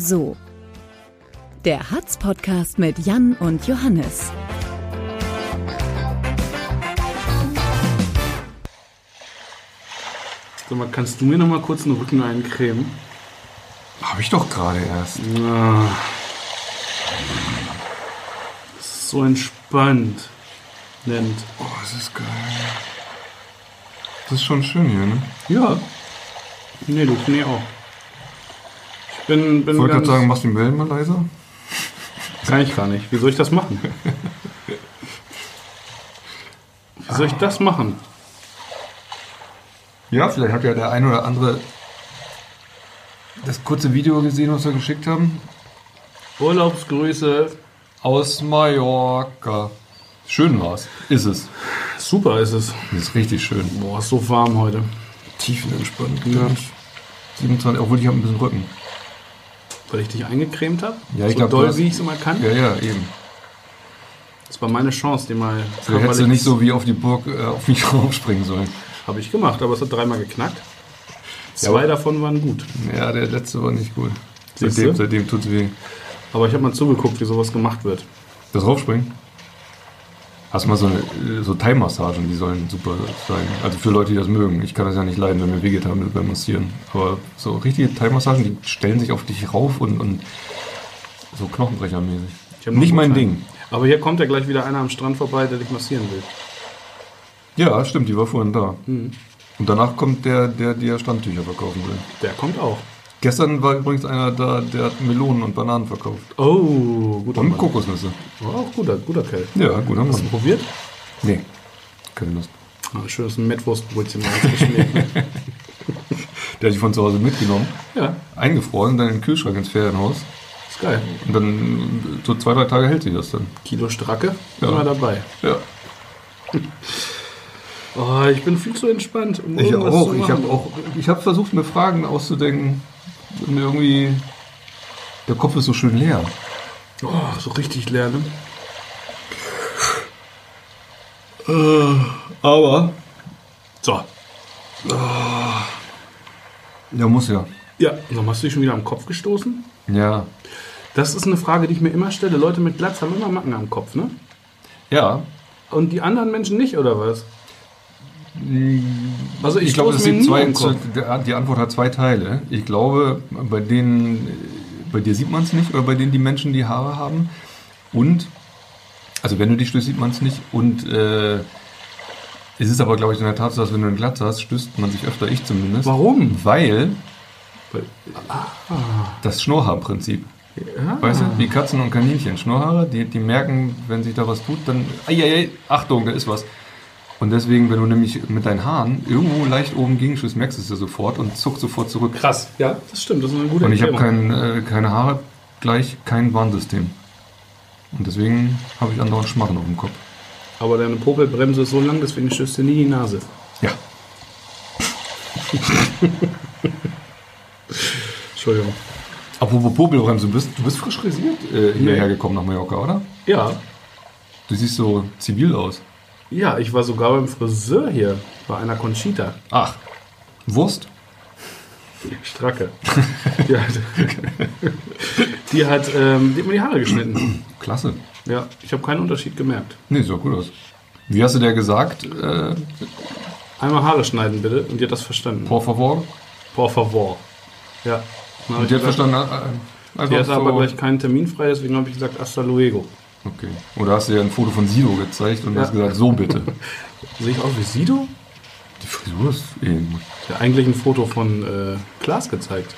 So. Der Hatz-Podcast mit Jan und Johannes. Sag mal, kannst du mir noch mal kurz den Rücken eincremen? Habe ich doch gerade erst. Das ist so entspannt. Nennt. Oh, das ist geil. Das ist schon schön hier, ne? Ja. Nee, du, nee auch. Ich bin, bin Ich wollte gerade sagen, machst du den Wellen mal leiser? Kann ich gar nicht. Wie soll ich das machen? Wie soll ich das machen? Ja, vielleicht hat ja der ein oder andere das kurze Video gesehen, was wir geschickt haben. Urlaubsgrüße. Aus Mallorca. Schön war's. Ist es. Super ist es. Ist richtig schön. Boah, ist so warm heute. Tiefenentspannt. Ja. 27, obwohl ich habe ein bisschen Rücken. Weil ich dich eingecremt habe? Ja, ich so glaub, doll, hast- wie ich es immer kann? Ja, ja, eben. Das war meine Chance, die mal Du hättest du nicht so wie auf die Burg äh, auf mich raufspringen sollen. Habe ich gemacht, aber es hat dreimal geknackt. Zwei aber- davon waren gut. Ja, der letzte war nicht gut. Seitdem, seitdem tut's weh. Aber ich habe mal zugeguckt, wie sowas gemacht wird. Das Raufspringen? Hast du mal so, eine, so Thai-Massagen, die sollen super sein. Also für Leute, die das mögen. Ich kann das ja nicht leiden, wenn mir wehgeht haben beim Massieren. Aber so richtige Thai-Massagen, die stellen sich auf dich rauf und, und so Knochenbrechermäßig. Nicht mein. Ding. Aber hier kommt ja gleich wieder einer am Strand vorbei, der dich massieren will. Ja, stimmt, die war vorhin da. Mhm. Und danach kommt der, der dir Standtücher verkaufen will. Der kommt auch. Gestern war übrigens einer da, der hat Melonen und Bananen verkauft. Oh, guter Und Mann. Kokosnüsse. Oh, auch guter, guter Kerl. Ja, guter Hast du Mann. probiert? Nee, keine Lust. Ah, schönes Mettwurstbrötchen mal geschmiert. Der hat sich von zu Hause mitgenommen, ja, eingefroren, dann in den Kühlschrank ins Ferienhaus. ist geil. Und dann so zwei, drei Tage hält sich das dann. Kilo Stracke, Ja. immer dabei. Ja. Oh, ich bin viel zu entspannt. Um Ich irgendwas auch. zu Ich machen. habe auch. Ich habe versucht, mir Fragen auszudenken. Und irgendwie. Der Kopf ist so schön leer. Oh, so richtig leer, ne? Äh, Aber. So. Der muss ja. Ja, warum hast du dich schon wieder am Kopf gestoßen? Ja. Das ist eine Frage, die ich mir immer stelle. Leute mit Glatz haben immer Macken am Kopf, ne? Ja. Und die anderen Menschen nicht, oder was? Also ich, Ich glaube, mir sind zwei. Die Antwort hat zwei Teile. Ich glaube, bei denen. Bei dir sieht man es nicht, oder bei denen die Menschen die Haare haben. Und. Also, wenn du dich stößt, sieht man es nicht. Und. Äh, es ist aber, glaube ich, in der Tat so, dass wenn du einen Glatz hast, stößt man sich öfter, ich zumindest. Warum? Weil Weil- das Schnurrhaarprinzip. Ja. Weißt du, wie Katzen und Kaninchen. Schnurrhaare, die, die merken, wenn sich da was tut, dann, eieiei, Achtung, da ist was. Und deswegen, wenn du nämlich mit deinen Haaren irgendwo leicht oben gegenstößt, merkst du es ja sofort und zuckst sofort zurück. Krass, ja, das stimmt. Das ist eine gute Und ich habe kein, äh, keine Haare, gleich kein Warnsystem. Und deswegen habe ich andauernd Schmarren auf dem Kopf. Aber deine Popelbremse ist so lang, deswegen stößt dir nie die Nase. Ja. Entschuldigung. Apropos Popelbremse, du bist, du bist frisch rasiert äh, hierher gekommen nach Mallorca, oder? Ja, Du siehst so zivil aus. Ja, ich war sogar beim Friseur hier, bei einer Conchita. Ach, Wurst? Stracke. die hat, die hat, ähm, die hat mir die Haare geschnitten. Klasse. Ja, ich habe keinen Unterschied gemerkt. Nee, sieht auch gut aus. Wie hast du der gesagt? Äh, Einmal Haare schneiden bitte und die hat das verstanden. por favor? Por favor. Ja. Und die hat gesagt, verstanden, äh, Die einfach hatte aber so- gleich keinen Termin frei, deswegen habe ich gesagt, hasta luego. Okay. Oder hast du dir ein Foto von Sido gezeigt und Ja. hast gesagt, so bitte. Sehe ich aus wie Sido? Die Frisur ist eben. Ja, eigentlich ein Foto von äh, Klaas gezeigt.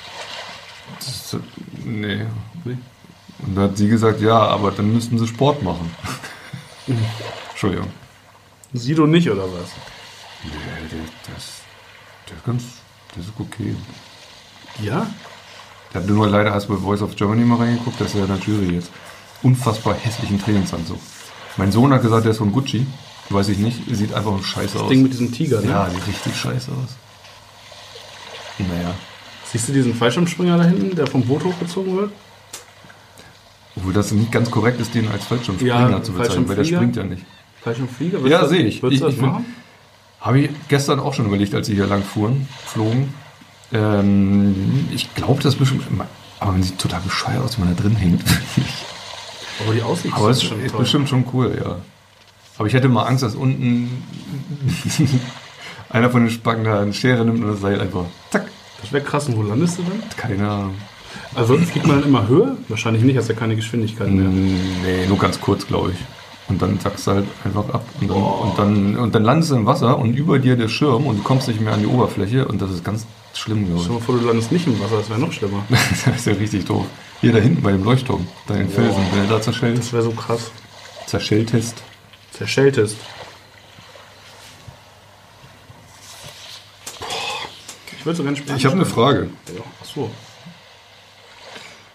Das ist, nee. Und da hat sie gesagt, ja, aber dann müssten sie Sport machen. Entschuldigung. Sido nicht, oder was? Nee, der, das, der ist ganz, das ist okay. Ja? Der hat nur leider erst bei Voice of Germany mal reingeguckt, das ist ja in der Jury jetzt. Unfassbar hässlichen Trainingsanzug. Mein Sohn hat gesagt, der ist von Gucci. Weiß ich nicht, sieht einfach scheiße aus. Ding mit diesem Tiger, ne? Ja, sieht richtig scheiße aus. Naja. Siehst du diesen Fallschirmspringer da hinten, der vom Boot hochgezogen wird? Obwohl das nicht ganz korrekt ist, den als Fallschirmspringer Ja, zu bezeichnen, weil der springt ja nicht. Fallschirmflieger? Ja, sehe ich. Würdest Ich- das ich machen? Habe ich gestern auch schon überlegt, als sie hier lang fuhren, flogen. Ähm, ich glaube, das ist bestimmt. Aber man sieht total bescheuert aus, wenn man da drin hängt. Aber die Aussicht Aber ist, ist bestimmt schon cool, ja. Aber ich hätte mal Angst, dass unten einer von den Spacken da eine Schere nimmt und das Seil einfach zack. Das wäre krass. Und wo landest du dann? Keine Ahnung. Also fliegt man dann immer höher? Wahrscheinlich nicht, hast ja keine Geschwindigkeit mehr. Nee, nur ganz kurz, glaube ich. Und dann sackst du halt einfach ab. Und dann, und, dann, und dann landest du im Wasser und über dir der Schirm und du kommst nicht mehr an die Oberfläche und das ist ganz schlimm, glaube Stell dir mal vor, du landest nicht im Wasser, das wäre noch schlimmer. ich. das ist ja richtig doof. Hier da hinten bei dem Leuchtturm, da in Felsen, wenn er da zerschellt, Das wäre so krass. zerschelltest. Zerschelltest. Ich würde so gerne Spanisch Ich habe eine Frage. Ja, Achso.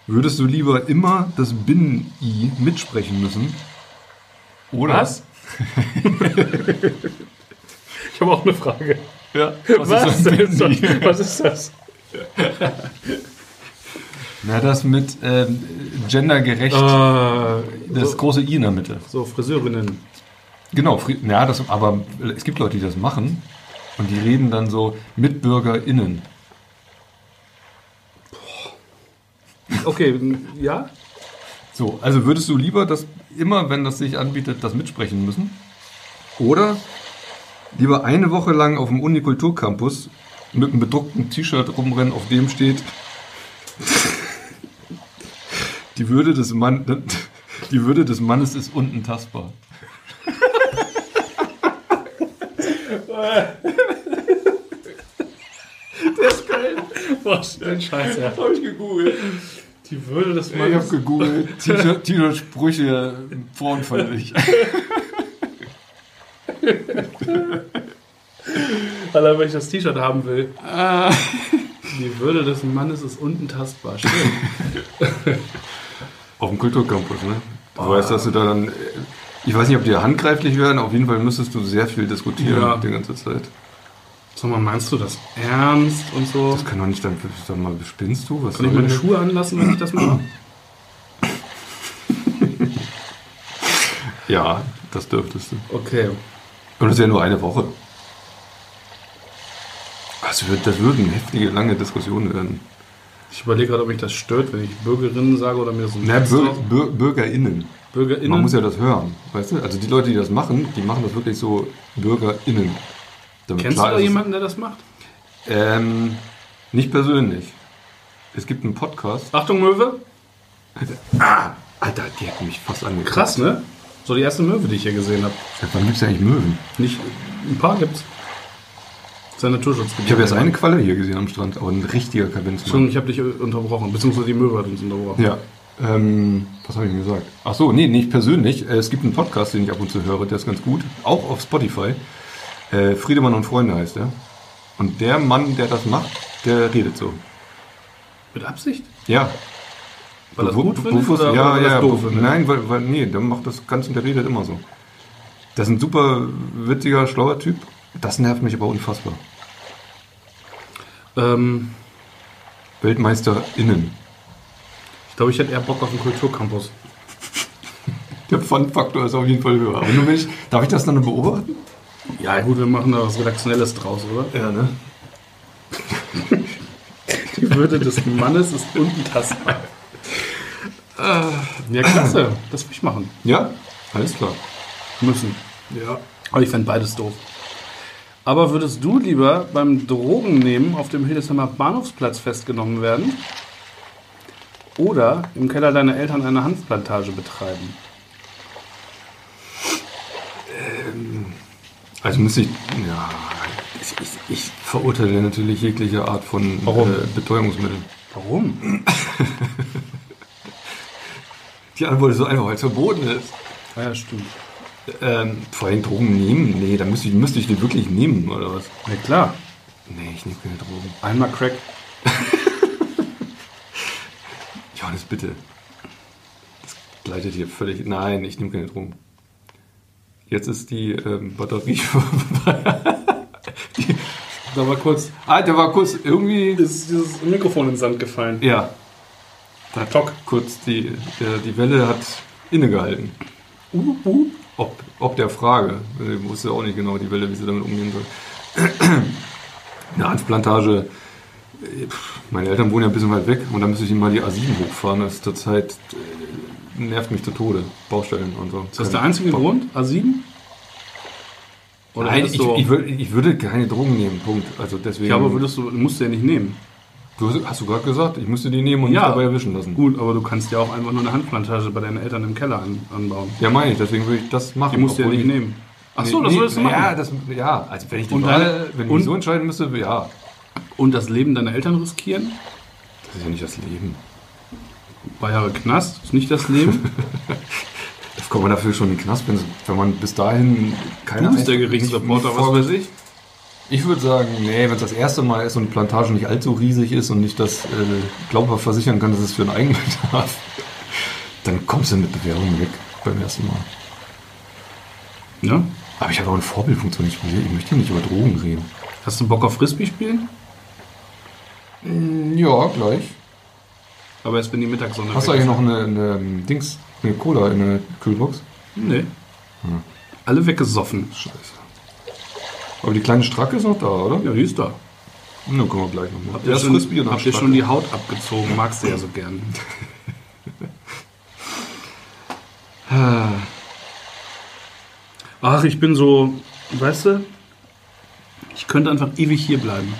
Würdest du lieber immer das Binnen-I mitsprechen müssen? Oder? Was? Ich habe auch eine Frage. Ja. Was, ist das ist das? Was ist das? Na, das mit ähm, gendergerecht, Äh, das so, große I in der Mitte. so Friseurinnen. Genau, Fri- ja, das, aber es gibt Leute, die das machen und die reden dann so MitbürgerInnen. Okay, ja? So, also würdest du lieber, dass immer, wenn das sich anbietet, das mitsprechen müssen? Oder lieber eine Woche lang auf dem Unikulturcampus mit einem bedruckten T-Shirt rumrennen, auf dem steht die Würde des Mann, die Würde des Mannes ist unten tastbar. Boah, den Scheiß, ja. Habe ich gegoogelt. Die Würde des Ich habe Mannes. gegoogelt. T-Shirt- T-Shirt-Sprüche frauenfeindlich. Allein, weil ich das T-Shirt haben will. Die Würde des Mannes ist unten tastbar. Stimmt. Auf dem Kulturcampus, ne? Du weißt, dass du da dann. Ich weiß nicht, ob die handgreiflich werden, auf jeden Fall müsstest du sehr viel diskutieren Ja. die ganze Zeit. Sag mal, meinst du das ernst und so? Das kann doch nicht dann. Sag mal, spinnst du? Was Kann ich meine denn- Schuhe anlassen, wenn ich das mache? Ja, das dürftest du. Okay. Und das ist ja nur eine Woche. Das wird, das würden heftige, lange Diskussionen werden. Ich überlege gerade, ob mich das stört, wenn ich Bürgerinnen sage oder mir so ein Na, Bür Bür BürgerInnen. BürgerInnen. Man muss ja das hören, weißt du? Also die Leute, die das machen, die machen das wirklich so BürgerInnen. Damit Kennst du klar da ist, jemanden, der das macht? Ähm, nicht persönlich. Es gibt einen Podcast. Achtung, Möwe. Alter, die hat mich fast angeguckt. Krass, ne? So die erste Möwe, die ich hier gesehen habe. Wann gibt es eigentlich Möwen? Nicht, ein paar gibt's. Sein Naturschutzgebiet. Ich habe jetzt eine Qualle hier gesehen am Strand, aber ein richtiger Kavenzmann. Entschuldigung, ich habe dich unterbrochen, beziehungsweise die Möwe hat uns unterbrochen. Ja. Ähm, was habe ich denn gesagt? Ach so, nee, nicht persönlich. Äh, Es gibt einen Podcast, den ich ab und zu höre, der ist ganz gut. Auch auf Spotify. Äh, Friedemann und Freunde heißt der. Und der Mann, der das macht, der redet so. Mit Absicht? Ja. Weil das gut findet bewusst- oder, ja, oder weil ja, das doof findet? Nein, weil, weil, nee, der macht das ganz und der redet immer so. Das ist ein super witziger, schlauer Typ. Das nervt mich aber unfassbar. Ähm, WeltmeisterInnen. ich glaube, ich hätte eher Bock auf einen Kulturcampus. Der Fun-Faktor ist auf jeden Fall höher. Aber nur wenn ich, darf ich das dann beobachten? Ja, gut, wir machen da was Redaktionelles draus, oder? Ja, ne? Die Würde des Mannes ist unbetastbar. Ja, klasse. Das will ich machen. Ja, alles klar. Müssen. Ja. Aber ich fände beides doof. Aber würdest du lieber beim Drogennehmen auf dem Hildesheimer Bahnhofsplatz festgenommen werden? Oder im Keller deiner Eltern eine Hanfplantage betreiben? Also müsste ich, ja, ich, ich, ich verurteile natürlich jegliche Art von Warum? Äh, Betäubungsmitteln. Warum? Die Antwort ist so einfach, weil es verboten ist. Ah ja, stimmt. Ähm, vor allem Drogen nehmen? Nee, da müsste ich, müsste ich die wirklich nehmen, oder was? Ja klar. Nee, ich nehme keine Drogen. Einmal Crack. Johannes, bitte. Das gleitet hier völlig. Nein, ich nehme keine Drogen. Jetzt ist die ähm, Batterie. Da war kurz ah, der war kurz irgendwie. ist dieses Mikrofon ins Sand gefallen. Ja. Da hat Tock. kurz die, der, die Welle hat innegehalten. Uh, uh. Ob, ob der Frage. Ich wusste auch nicht genau die Welle, wie sie damit umgehen soll. Eine Hanfplantage Meine Eltern wohnen ja ein bisschen weit weg und dann müsste ich mal die A7 hochfahren. Das ist zurzeit äh, nervt mich zu Tode. Baustellen und so. Ist das der einzige Grund? A7? Oder Nein, ich, du- ich, würd, ich würde keine Drogen nehmen, Punkt. Also deswegen. ja, aber würdest du, musst du ja nicht nehmen. du hast, hast du gerade gesagt, ich müsste die nehmen und Ja. mich dabei erwischen lassen. Gut, aber du kannst ja auch einfach nur eine Handplantage bei deinen Eltern im Keller an, anbauen. Ja, meine ich, deswegen würde ich das machen. Die musst du ja nicht ich- nehmen. Ach so, Nee, das würdest du machen. Ja, das, ja, also wenn ich die Wahl, wenn ich mich so entscheiden müsste, ja. Und das Leben deiner Eltern riskieren? Das ist ja nicht das Leben. Ein paar Jahre Knast ist nicht das Leben. Das kommt man dafür schon in den Knast, wenn, man bis dahin keine Du bist der Gerichtsreporter, was weiß ich. Ich würde sagen, nee, wenn es das erste Mal ist und die Plantage nicht allzu riesig ist und nicht das äh, glaubhaft versichern kann, dass es für einen Eigenbedarf, dann kommst du mit Bewährung weg beim ersten Mal. Ja? Aber ich habe auch eine Vorbildfunktion. Ich, ich möchte hier nicht über Drogen reden. Hast du Bock auf Frisbee spielen? Ja, gleich. Aber erst wenn die Mittagssonne Hast du eigentlich noch eine, eine ähm, Dings, eine Cola in der Kühlbox? Nee. Alle weggesoffen. Scheiße. Aber die kleine Stracke ist noch da, oder? Ja, die ist da. Na, kommen wir gleich nochmal. Habt ihr, schon, habt ihr schon die Haut abgezogen? Magst du ja so gern. Ach, ich bin so, weißt du, ich könnte einfach ewig hier bleiben.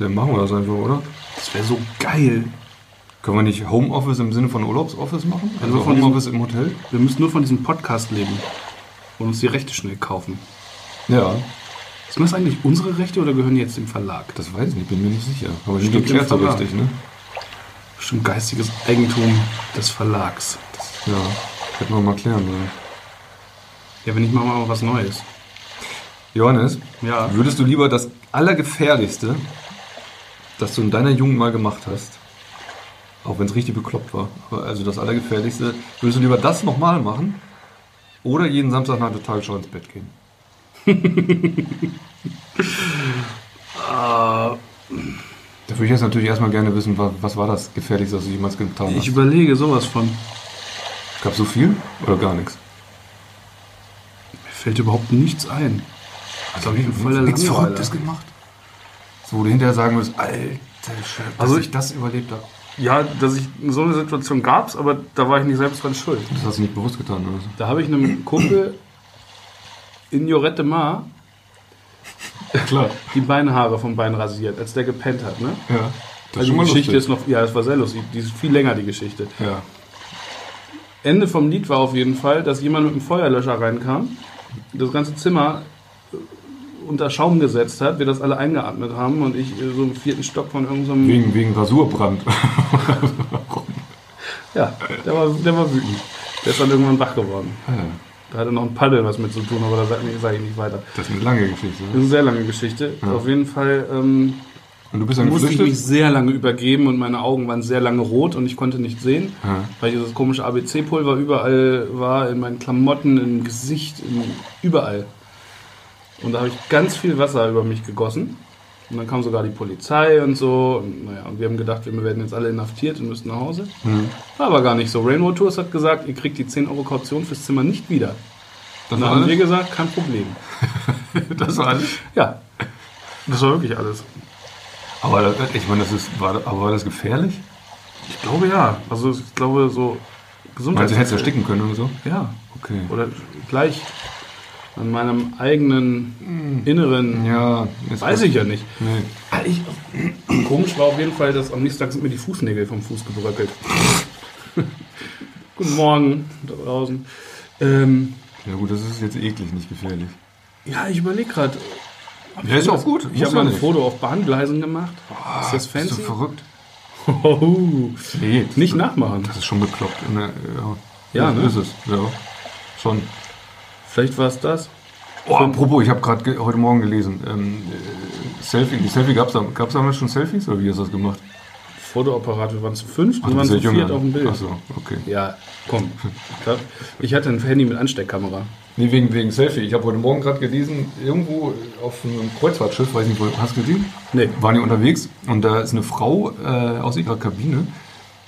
Dann machen wir das einfach, oder? Das wäre so geil. Können wir nicht Homeoffice im Sinne von Urlaubsoffice machen? Also diesem- Homeoffice im Hotel? Wir müssen nur von diesem Podcast leben und uns die Rechte schnell kaufen. Ja, Sind das eigentlich unsere Rechte oder gehören die jetzt dem Verlag? das weiß ich nicht, bin mir nicht sicher. Aber nicht Stimmt, geklärt so richtig, ne? Bestimmt geistiges Eigentum des Verlags. Ja, hätten wir mal klären sollen. Ja, wenn ich mal mal was Neues. Johannes, Ja. würdest du lieber das Allergefährlichste, das du in deiner Jugend mal gemacht hast, auch wenn es richtig bekloppt war, aber also das Allergefährlichste, würdest du lieber das nochmal machen oder jeden Samstag nach der Tagesschau ins Bett gehen? Da würde ich jetzt natürlich erstmal gerne wissen, wa- was war das Gefährlichste, was du jemals getan hast? Ich überlege sowas von. Gab so viel oder gar nichts? Mir fällt überhaupt nichts ein. Also ich bin voll der nichts. Verrücktes gemacht. So, wo du hinterher sagen würdest, alter Scheiße, dass Also ich ich- das überlebt habe. Ja, dass ich so eine Situation gab's, aber da war ich nicht selbst dran schuld. Das hast du nicht bewusst getan, oder? so? Da habe ich einem Kumpel in Jorette Mar Klar. die Beinhaare vom Bein rasiert, als der gepennt hat. Ne? Ja. Das Also die Geschichte ist noch, ja, das war sehr lustig. Die ist viel länger, die Geschichte. Ja. Ende vom Lied war auf jeden Fall, dass jemand mit einem Feuerlöscher reinkam, das ganze Zimmer unter Schaum gesetzt hat, wir das alle eingeatmet haben und ich äh, so im vierten Stock von irgendeinem. Wegen, wegen Rasurbrand. Ja, der war, der war wütend. Der ist dann irgendwann wach geworden. Ja, Da hatte noch ein Paddel was mit zu tun, aber da sage sag ich nicht weiter. das ist eine lange Geschichte. Das ist Ne? eine sehr lange Geschichte. Auf jeden Fall ähm, Und du bist dann musste ich mich geflüchtet? sehr lange übergeben und meine Augen waren sehr lange rot und ich konnte nicht sehen, Ja. weil dieses komische ABC-Pulver überall war, in meinen Klamotten, im Gesicht, in, überall. Und da habe ich ganz viel Wasser über mich gegossen. Und dann kam sogar die Polizei und so. Und, naja, und wir haben gedacht, wir werden jetzt alle inhaftiert und müssen nach Hause. War aber gar nicht so. Rainbow Tours hat gesagt, ihr kriegt die 10 Euro Kaution fürs Zimmer nicht wieder. Dann haben wir gesagt, kein Problem. Das war alles? Ja, das war wirklich alles. Aber das, ich meine, das ist, war, aber war das gefährlich? Ich glaube ja. Also ich glaube so Gesundheit. Meinst du, hättest ersticken können oder so? Ja. Okay. Oder gleich an meinem eigenen Inneren. Ja, Weiß ich ja nicht. Nee. Ah, Ich, komisch war auf jeden Fall, dass am nächsten Tag sind mir die Fußnägel vom Fuß gebröckelt. Guten Morgen da draußen. Ähm, Ja gut, das ist jetzt eklig, nicht gefährlich. ja, ich überlege gerade. Ja, ist auch gut. Ich habe ja mal ein nicht. Foto auf Bahngleisen gemacht. ist das Bist fancy? du verrückt? Oh, Nee, nicht nachmachen. Das ist schon bekloppt. Ne, Ja, Ja, ne? ist es. Ja, schon. Vielleicht war es das. Oh, apropos, ich habe gerade ge heute Morgen gelesen. Ähm, äh, Selfie, die Selfie gab es da, gab's damals schon Selfies oder wie hast du das gemacht? Fotoapparat, wir waren zu fünf, du waren zu viert jünger. auf dem Bild. Ach so, okay. Ja, komm. Ich hatte ein Handy mit Ansteckkamera. Nee, wegen, wegen Selfie. Ich habe heute Morgen gerade gelesen, irgendwo auf einem Kreuzfahrtschiff, weiß nicht, wo, hast du gesehen? Nee. Waren die unterwegs und da ist eine Frau äh, aus ihrer Kabine,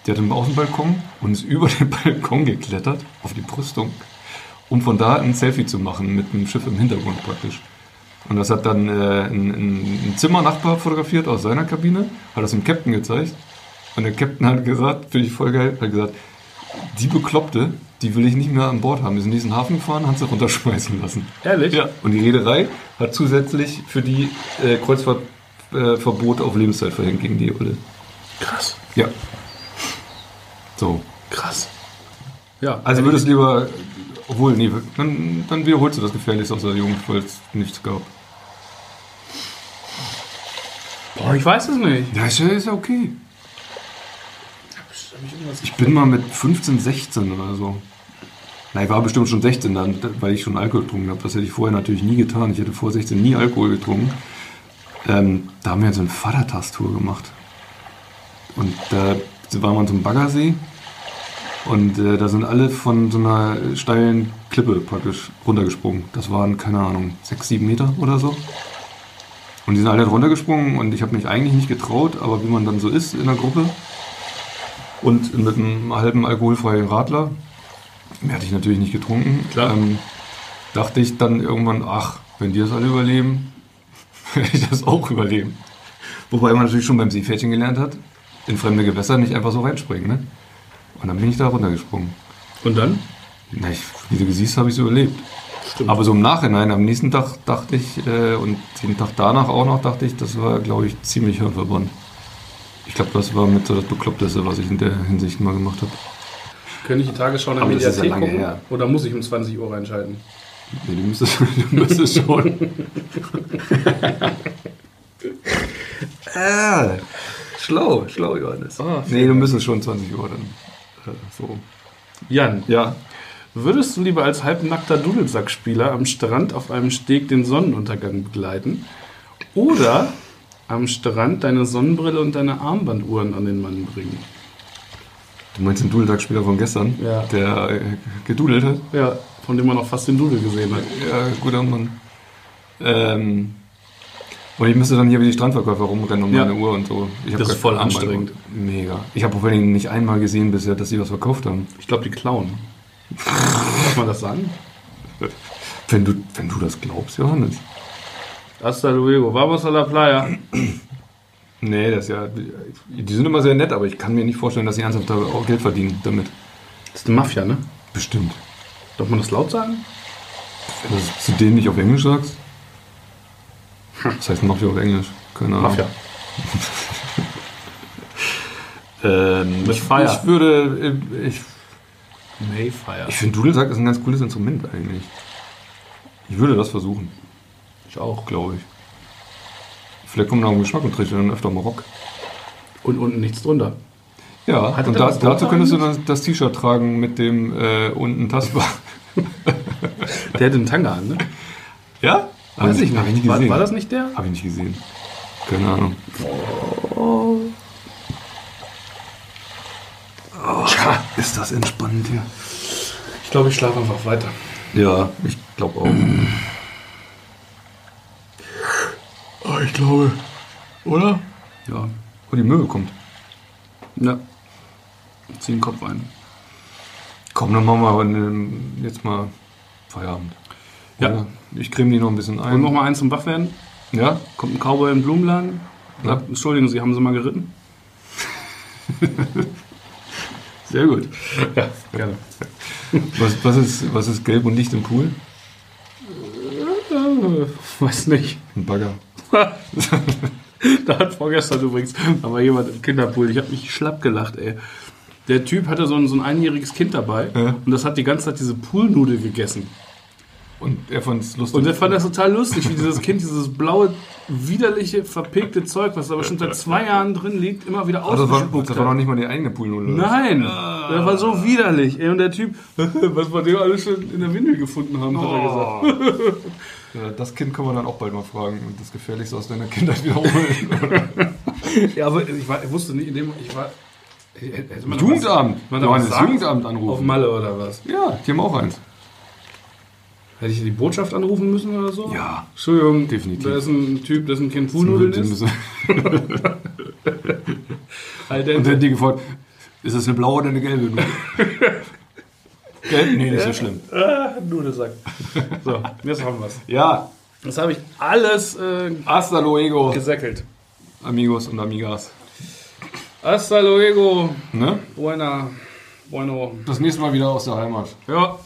die hat einen Außenbalkon und ist über den Balkon geklettert, auf die Brüstung, um von da ein Selfie zu machen mit einem Schiff im Hintergrund praktisch. Und das hat dann äh, ein, ein, Zimmernachbar fotografiert aus seiner Kabine, hat das dem Captain gezeigt. Und der Captain hat gesagt, finde ich voll geil, hat gesagt, die Bekloppte, die will ich nicht mehr an Bord haben. Wir sind in diesen Hafen gefahren, haben sie runterschmeißen lassen. Ehrlich? Ja. Und die Reederei hat zusätzlich für die äh, Kreuzfahrtverbot auf Lebenszeit verhängt gegen die Olle. Krass. Ja. So. Krass. Ja, Also würdest du lieber, obwohl, nee, dann, dann wiederholst du das Gefährlichste aus der Jugend, weil es nichts gab. Boah, ich weiß es nicht. Ja, ist ja, ist ja okay. Ich bin mal mit 15, 16 oder so. Nein, ich war bestimmt schon 16 dann, weil ich schon Alkohol getrunken habe. Das hätte ich vorher natürlich nie getan. Ich hätte vor 16 nie Alkohol getrunken. Ähm, da haben wir so eine Vatertagstour gemacht. Und da waren wir an so einem Baggersee. Und äh, da sind alle von so einer steilen Klippe praktisch runtergesprungen. Das waren, keine Ahnung, 6, 7 Meter oder so. Und die sind alle runtergesprungen und ich habe mich eigentlich nicht getraut, aber wie man dann so ist in der Gruppe und mit einem halben alkoholfreien Radler, mehr hatte ich natürlich nicht getrunken. Ähm, dachte ich dann irgendwann, ach, wenn die das alle überleben, werde ich das auch überleben. Wobei man natürlich schon beim Seepferdchen gelernt hat, in fremde Gewässer nicht einfach so reinspringen. Ne? Und dann bin ich da runtergesprungen. Und dann? Na, ich, wie du siehst, habe ich es überlebt. Stimmt. Aber so im Nachhinein, am nächsten Tag dachte ich, äh, und den Tag danach auch noch, dachte ich, das war, glaube ich, ziemlich hirnverbrannt. Ich glaube, das war mit so das Bekloppteste, was ich in der Hinsicht mal gemacht habe. Könnte ich die Tagesschau in der ja Mediathek lange gucken? her. Oder muss ich um 20 Uhr reinschalten? Nee, du müsstest, du müsstest schon. ah, schlau, schlau, Johannes. Ah, nee, du müsstest schon 20 Uhr dann. So. Jan, Ja, würdest du lieber als halbnackter Dudelsackspieler am Strand auf einem Steg den Sonnenuntergang begleiten oder am Strand deine Sonnenbrille und deine Armbanduhren an den Mann bringen? du meinst den Dudelsackspieler von gestern, Ja. der äh, gedudelt hat? Ja, von dem man auch fast den Dudel gesehen hat. Ja, guter Mann. Ähm, und ich müsste dann hier wie die Strandverkäufer rumrennen um Ja. meine Uhr und so. Das ist voll anstrengend. Mega. Ich habe vor allen Dingen nicht einmal gesehen bisher, dass sie was verkauft haben. Ich glaube, die klauen. Darf man das sagen? Wenn du, wenn du das glaubst, Johannes. Hasta luego. Vamos a la playa. Nee, das ist ja. Die sind immer sehr nett, aber ich kann mir nicht vorstellen, dass sie ernsthaft auch Geld verdienen damit. Das ist eine Mafia, ne? Bestimmt. Darf man das laut sagen? Wenn du es zu denen nicht auf Englisch sagst. Was heißt Mafia auf Englisch? Keine Ahnung. Mafia. Ähm, ich, ich würde. äh, Ich, Mayfire. ich finde, Dudelsack ist ein ganz cooles Instrument eigentlich. Ich würde das versuchen. Ich auch. glaube ich. Vielleicht kommt auf den Geschmack und trägt dann öfter mal Rock. Und unten nichts drunter. Ja, Hat und da, dazu drunter könntest du eigentlich? das, das T-Shirt tragen mit dem äh, unten tastbar. Der hat einen Tanga an, ne? Ja? Weiß ich Hab ich nicht. nicht War, gesehen. war das nicht der? Habe ich nicht gesehen. Keine Ahnung. Oh, ist das entspannend hier. Ich glaube, ich schlafe einfach weiter. Ja, ich glaube auch. Oh, ich glaube. Oder? Ja. Oh, die Möwe kommt. Ja. Zieh den Kopf ein. Komm, dann machen wir ne- jetzt mal Feierabend. Ja. Ich creme die noch ein bisschen Und ein. noch mal eins zum Wachwerden. Ja? Kommt ein Cowboy in den Blumenladen. Ja. Sagt, Entschuldigen Sie, haben Sie mal geritten? Sehr gut. Ja, gerne. Was, was, ist, was ist gelb und Licht im Pool? Äh, weiß nicht. Ein Bagger. Da hat vorgestern übrigens, war jemand im Kinderpool, ich habe mich schlapp gelacht, ey. Der Typ hatte so ein, so ein einjähriges Kind dabei Ja. und das hat die ganze Zeit diese Poolnudel gegessen. Und er fand es lustig. Und er fand das total lustig, wie dieses Kind dieses blaue, widerliche, verpegte Zeug, was da aber schon seit zwei Jahren drin liegt, immer wieder das, ausgespuckt das war noch hat. nicht mal die eigene Poolnudel. Nein, das war so widerlich. Ey, und der Typ, was wir dem alles schon in der Windel gefunden haben, hat er gesagt. Oh. Ja, das Kind kann man dann auch bald mal fragen und das Gefährlichste aus deiner Kindheit wiederholen. Ja, aber ich, war, ich wusste nicht, in dem ich war. Jugendamt. Was, man da Johannes, was sagen? Jugendamt Auf anrufen. Malle oder was? Ja, die haben auch eins. Hätte ich die Botschaft anrufen müssen oder so? Ja. Entschuldigung, Definitiv. Da ist ein Typ, dessen Kind Poolnudeln ist. Alter, Und dann die gefragt, ist das eine blaue oder eine gelbe Nudel? Gelb? Nee, nicht so schlimm. ah, Nudelsack. So, jetzt haben wir's. Ja, Das habe ich alles äh, Hasta luego, gesäckelt. amigos und amigas. Hasta luego. Ne? Buena. Bueno. Das nächste Mal wieder aus der Heimat. Ja.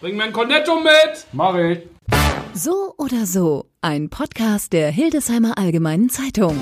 Bring mir ein Cornetto mit. Mach ich. So oder so, ein Podcast der Hildesheimer Allgemeinen Zeitung.